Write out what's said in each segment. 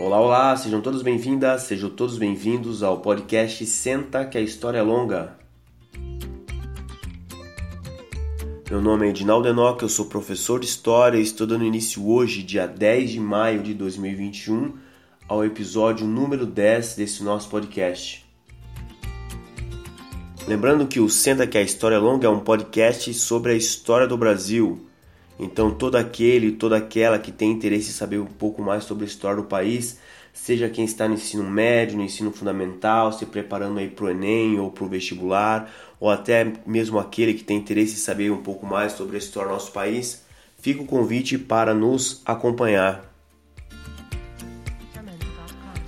Olá, olá, sejam todos bem-vindas, sejam todos bem-vindos ao podcast Senta que a História é Longa. Meu nome é Edinaldo Enoch, eu sou professor de História e estou dando início hoje, dia 10 de maio de 2021, ao episódio número 10 desse nosso podcast. Lembrando que o Senta que a História é Longa é um podcast sobre a história do Brasil, então, todo aquele, toda aquela que tem interesse em saber um pouco mais sobre a história do país, seja quem está no ensino médio, no ensino fundamental, se preparando aí para o Enem ou para o vestibular, ou até mesmo aquele que tem interesse em saber um pouco mais sobre a história do nosso país, fica o convite para nos acompanhar.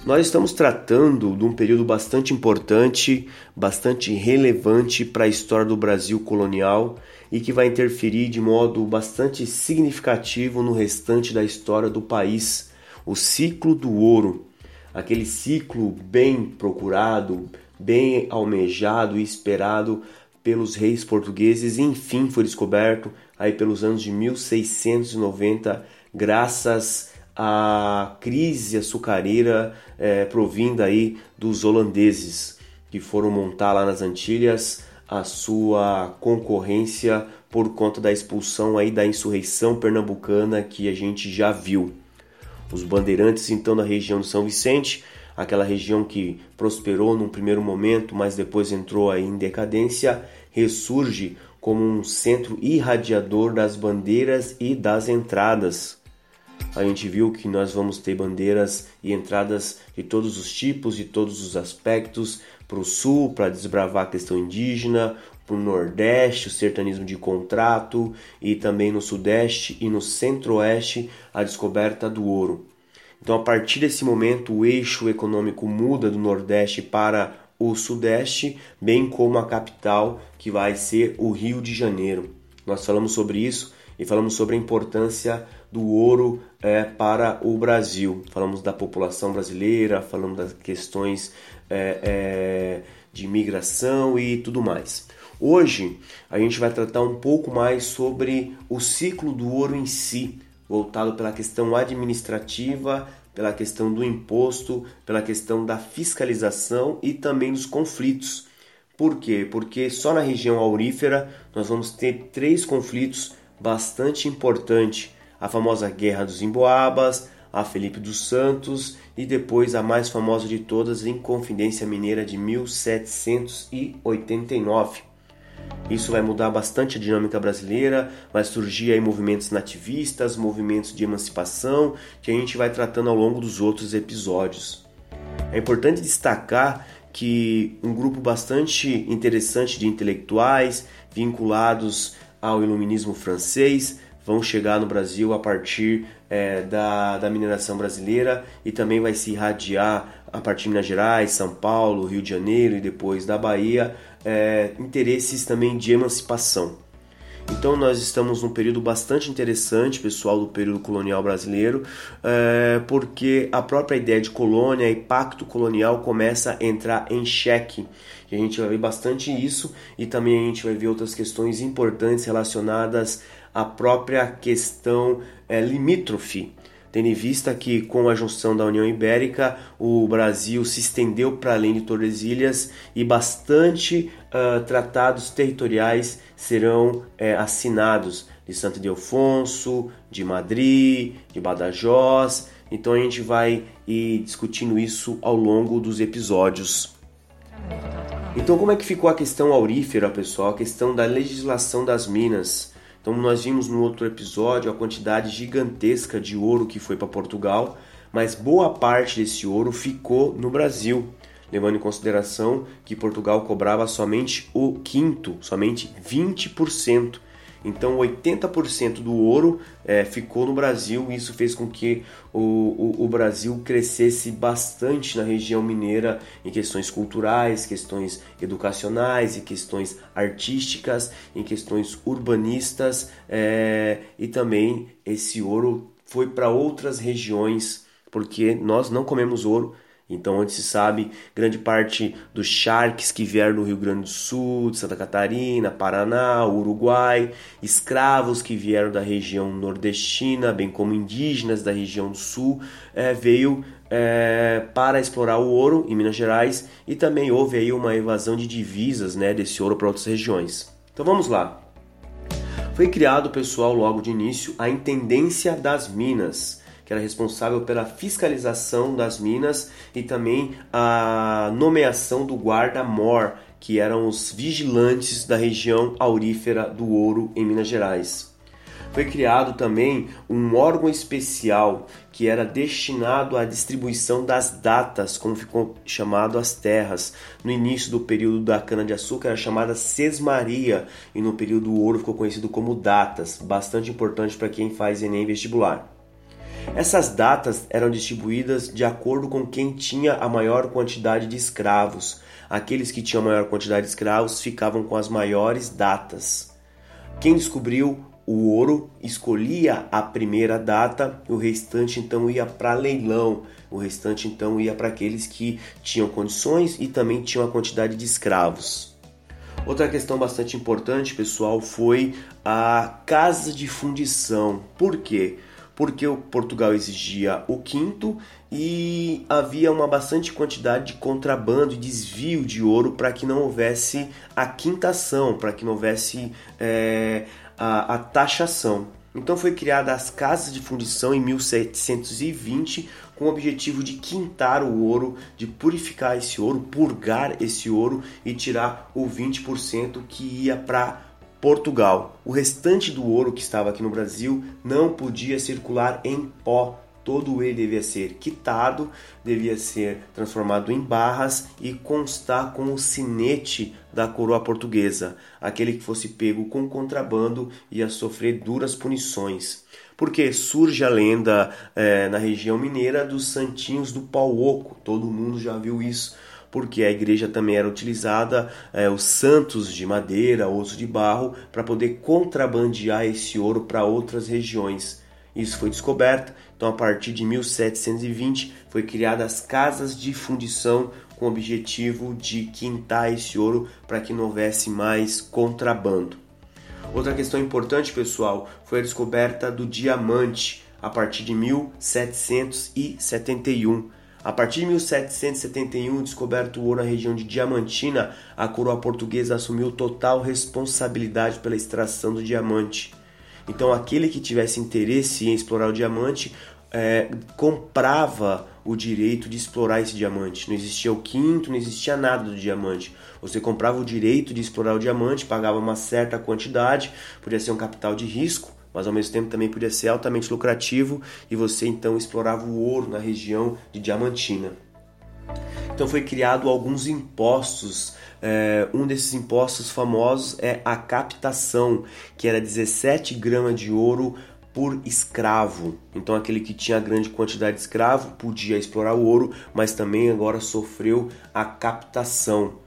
Nós estamos tratando de um período bastante importante, bastante relevante para a história do Brasil colonial e que vai interferir de modo bastante significativo no restante da história do país. O ciclo do ouro, aquele ciclo bem procurado, bem almejado e esperado pelos reis portugueses, enfim foi descoberto aí pelos anos de 1690, graças à crise açucareira é, provinda aí dos holandeses que foram montar lá nas Antilhas a sua concorrência por conta da expulsão aí da insurreição pernambucana que a gente já viu. Os bandeirantes então da região de São Vicente, aquela região que prosperou num primeiro momento, mas depois entrou aí em decadência, ressurge como um centro irradiador das bandeiras e das entradas. A gente viu que nós vamos ter bandeiras e entradas de todos os tipos, de todos os aspectos, para o sul, para desbravar a questão indígena, para o nordeste, o sertanismo de contrato, e também no sudeste e no centro-oeste, a descoberta do ouro. Então, a partir desse momento, o eixo econômico muda do nordeste para o sudeste, bem como a capital, que vai ser o Rio de Janeiro. Nós falamos sobre isso e falamos sobre a importância do ouro é, para o Brasil. Falamos da população brasileira, falamos das questões é, é, de imigração e tudo mais. Hoje a gente vai tratar um pouco mais sobre o ciclo do ouro em si, voltado pela questão administrativa, pela questão do imposto, pela questão da fiscalização e também dos conflitos. Por quê? Porque só na região aurífera nós vamos ter três conflitos bastante importantes: a famosa Guerra dos Emboabas, a Felipe dos Santos e depois a mais famosa de todas, em Confidência Mineira de 1789. Isso vai mudar bastante a dinâmica brasileira, vai surgir aí movimentos nativistas, movimentos de emancipação, que a gente vai tratando ao longo dos outros episódios. É importante destacar que um grupo bastante interessante de intelectuais vinculados ao iluminismo francês vão chegar no Brasil a partir é, da, da mineração brasileira e também vai se irradiar a partir de Minas Gerais, São Paulo, Rio de Janeiro e depois da Bahia, é, interesses também de emancipação. Então nós estamos num período bastante interessante, pessoal, do período colonial brasileiro, é, porque a própria ideia de colônia e pacto colonial começa a entrar em xeque. E a gente vai ver bastante isso e também a gente vai ver outras questões importantes relacionadas à própria questão é, limítrofe tendo em vista que com a junção da União Ibérica o Brasil se estendeu para além de Tordesilhas e bastante uh, tratados territoriais serão uh, assinados de Santo Ildefonso, de Madrid, de Badajoz. Então a gente vai ir discutindo isso ao longo dos episódios. Então como é que ficou a questão aurífera, pessoal? A questão da legislação das minas. Então nós vimos no outro episódio a quantidade gigantesca de ouro que foi para Portugal, mas boa parte desse ouro ficou no Brasil, levando em consideração que Portugal cobrava somente o quinto, somente 20%. Então 80% do ouro é, ficou no Brasil e isso fez com que o, o, o, Brasil crescesse bastante na região mineira em questões culturais, questões educacionais e questões artísticas, em questões urbanistas é, e também esse ouro foi para outras regiões porque nós não comemos ouro Então, onde se sabe, grande parte dos charques que vieram do Rio Grande do Sul, de Santa Catarina, Paraná, Uruguai, escravos que vieram da região nordestina, bem como indígenas da região Sul, é, veio é, para explorar o ouro em Minas Gerais e também houve aí uma evasão de divisas né, desse ouro para outras regiões. Então vamos lá. Foi criado, pessoal, logo de início, a Intendência das Minas que era responsável pela fiscalização das minas e também a nomeação do guarda-mor, que eram os vigilantes da região aurífera do ouro em Minas Gerais. Foi criado também um órgão especial que era destinado à distribuição das datas, como ficou chamado as terras. No início do período da cana-de-açúcar era chamada Sesmaria e no período do ouro ficou conhecido como datas, bastante importante para quem faz Enem vestibular. Essas datas eram distribuídas de acordo com quem tinha a maior quantidade de escravos. Aqueles que tinham a maior quantidade de escravos ficavam com as maiores datas. Quem descobriu o ouro escolhia a primeira data, o restante então ia para leilão, o restante então ia para aqueles que tinham condições e também tinham a quantidade de escravos. Outra questão bastante importante, pessoal, foi a casa de fundição. Por quê? Porque o Portugal exigia o quinto e havia uma bastante quantidade de contrabando e desvio de ouro para que não houvesse a quintação, para que não houvesse é, a, a taxação. Então foi criada as casas de fundição em 1720 com o objetivo de quintar o ouro, de purificar esse ouro, purgar esse ouro e tirar o 20% que ia para Portugal. O restante do ouro que estava aqui no Brasil não podia circular em pó. Todo ele devia ser quitado, devia ser transformado em barras e constar com o sinete da coroa portuguesa. Aquele que fosse pego com contrabando ia sofrer duras punições. Porque surge a lenda é, na região mineira dos santinhos do pau oco. Todo mundo já viu isso porque a igreja também era utilizada é, os santos de madeira, osso de barro, para poder contrabandear esse ouro para outras regiões. Isso foi descoberto, então a partir de 1720 foi criada as casas de fundição com o objetivo de quintar esse ouro para que não houvesse mais contrabando. Outra questão importante, pessoal, foi a descoberta do diamante a partir de 1771. A partir de 1771, descoberto o ouro na região de Diamantina, a coroa portuguesa assumiu total responsabilidade pela extração do diamante. Então, aquele que tivesse interesse em explorar o diamante é, comprava o direito de explorar esse diamante. Não existia o quinto, não existia nada do diamante. Você comprava o direito de explorar o diamante, pagava uma certa quantidade, podia ser um capital de risco, mas ao mesmo tempo também podia ser altamente lucrativo e você então explorava o ouro na região de Diamantina. Então foi criado alguns impostos. É, um desses impostos famosos é a captação, que era 17 gramas de ouro por escravo. Então aquele que tinha grande quantidade de escravo podia explorar o ouro, mas também agora sofreu a captação.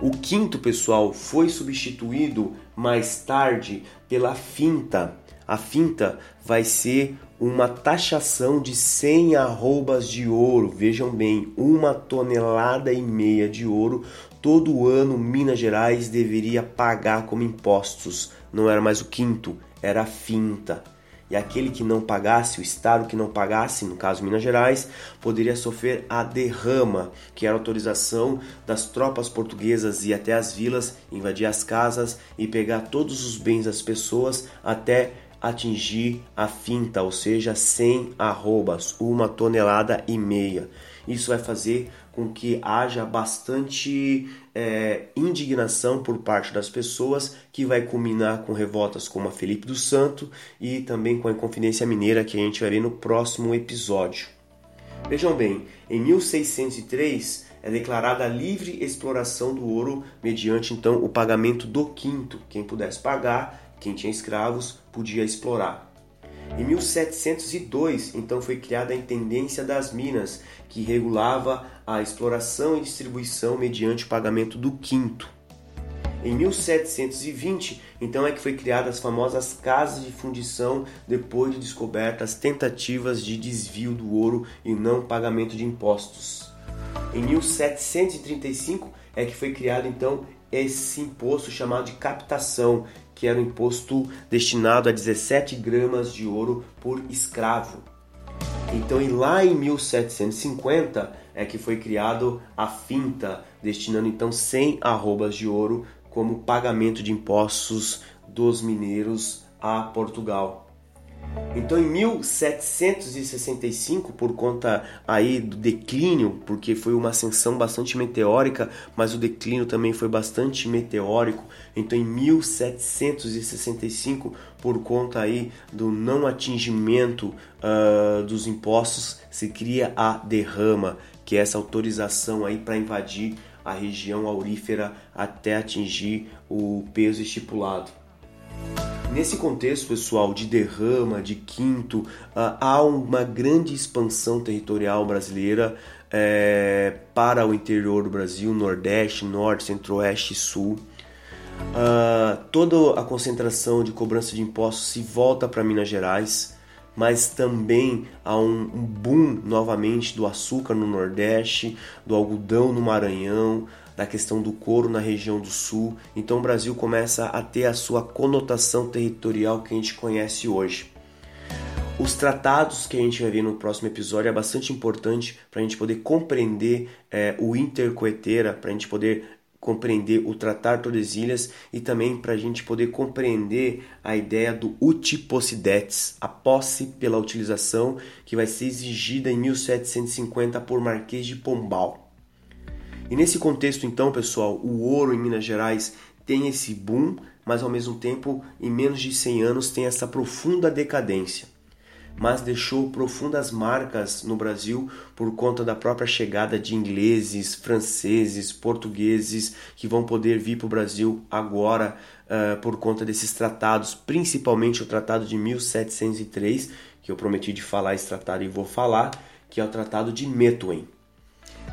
O quinto, pessoal, foi substituído mais tarde pela finta. A finta vai ser uma taxação de 100 arrobas de ouro. Vejam bem, uma tonelada e meia de ouro todo ano Minas Gerais deveria pagar como impostos. Não era mais o quinto, era a finta. E aquele que não pagasse, o estado que não pagasse, no caso Minas Gerais, poderia sofrer a derrama, que era a autorização das tropas portuguesas ir até as vilas, invadir as casas e pegar todos os bens das pessoas até atingir a finta, ou seja, 100 arrobas, uma tonelada e meia. Isso vai fazer com que haja bastante é, indignação por parte das pessoas, que vai culminar com revoltas como a Felipe do Santo e também com a Inconfidência Mineira, que a gente vai ver no próximo episódio. Vejam bem, em 1603 é declarada a livre exploração do ouro mediante então o pagamento do quinto. Quem pudesse pagar quem tinha escravos podia explorar. Em 1702, então, foi criada a Intendência das Minas, que regulava a exploração e distribuição mediante o pagamento do quinto. Em 1720, então, é que foi criada as famosas casas de fundição depois de descobertas tentativas de desvio do ouro e não pagamento de impostos. Em 1735 é que foi criado então esse imposto chamado de captação, que era um imposto destinado a 17 gramas de ouro por escravo. Então, e lá em 1750 é que foi criado a finta, destinando então 100 arrobas de ouro como pagamento de impostos dos mineiros a Portugal. Então, em 1765, por conta aí do declínio, porque foi uma ascensão bastante meteórica, mas o declínio também foi bastante meteórico. Então, em 1765, por conta aí do não atingimento uh, dos impostos, se cria a derrama, que é essa autorização aí para invadir a região aurífera até atingir o peso estipulado. Nesse contexto, pessoal, de derrama, de quinto, uh, há uma grande expansão territorial brasileira é, para o interior do Brasil, Nordeste, Norte, Centro-Oeste e Sul. Uh, toda a concentração de cobrança de impostos se volta para Minas Gerais, mas também há um, um boom novamente do açúcar no Nordeste, do algodão no Maranhão, da questão do couro na região do sul. Então o Brasil começa a ter a sua conotação territorial que a gente conhece hoje. Os tratados que a gente vai ver no próximo episódio é bastante importante para a gente poder compreender é, o Intercoetera, para a gente poder compreender o Tratar Tordesilhas e também para a gente poder compreender a ideia do utipossidetes, a posse pela utilização que vai ser exigida em 1750 por Marquês de Pombal. E nesse contexto, então, pessoal, o ouro em Minas Gerais tem esse boom, mas ao mesmo tempo, em menos de 100 anos, tem essa profunda decadência. Mas deixou profundas marcas no Brasil por conta da própria chegada de ingleses, franceses, portugueses que vão poder vir para o Brasil agora uh, por conta desses tratados, principalmente o Tratado de 1703, que eu prometi de falar esse tratado e vou falar, que é o Tratado de Methuen.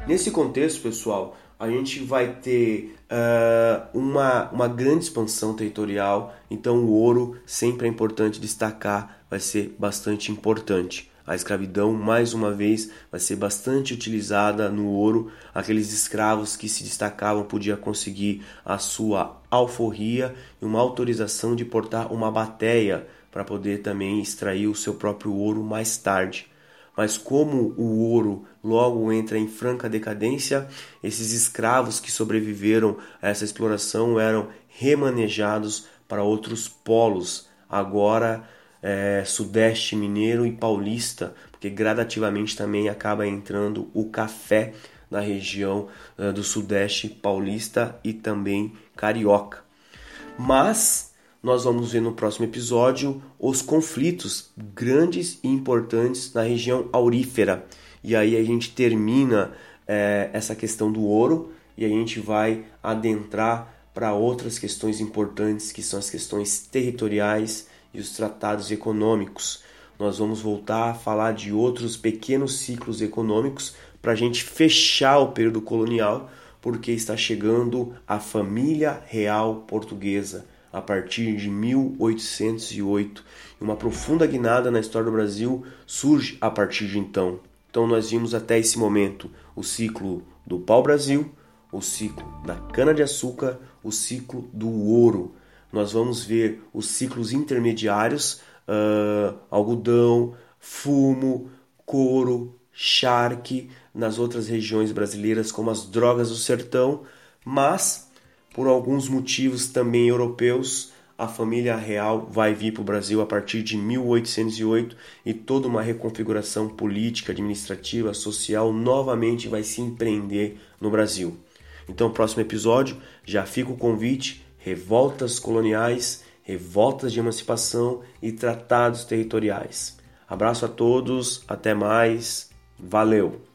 Nesse contexto, pessoal, a gente vai ter uh, uma, uma grande expansão territorial, então o ouro sempre é importante destacar, vai ser bastante importante. A escravidão, mais uma vez, vai ser bastante utilizada no ouro. Aqueles escravos que se destacavam podiam conseguir a sua alforria e uma autorização de portar uma bateia para poder também extrair o seu próprio ouro mais tarde mas como o ouro logo entra em franca decadência, esses escravos que sobreviveram a essa exploração eram remanejados para outros polos, agora é, sudeste mineiro e paulista, porque gradativamente também acaba entrando o café na região é, do sudeste paulista e também carioca. Mas nós vamos ver no próximo episódio os conflitos grandes e importantes na região aurífera. E aí a gente termina é, essa questão do ouro e a gente vai adentrar para outras questões importantes que são as questões territoriais e os tratados econômicos. Nós vamos voltar a falar de outros pequenos ciclos econômicos para a gente fechar o período colonial, porque está chegando a família real portuguesa a partir de 1808. Uma profunda guinada na história do Brasil surge a partir de então. Então nós vimos até esse momento o ciclo do pau-brasil, o ciclo da cana-de-açúcar, o ciclo do ouro. Nós vamos ver os ciclos intermediários, uh, algodão, fumo, couro, charque, nas outras regiões brasileiras como as drogas do sertão, mas por alguns motivos também europeus, a família real vai vir para o Brasil a partir de 1808 e toda uma reconfiguração política, administrativa, social novamente vai se empreender no Brasil. Então, próximo episódio, já fica o convite: revoltas coloniais, revoltas de emancipação e tratados territoriais. Abraço a todos, até mais, valeu!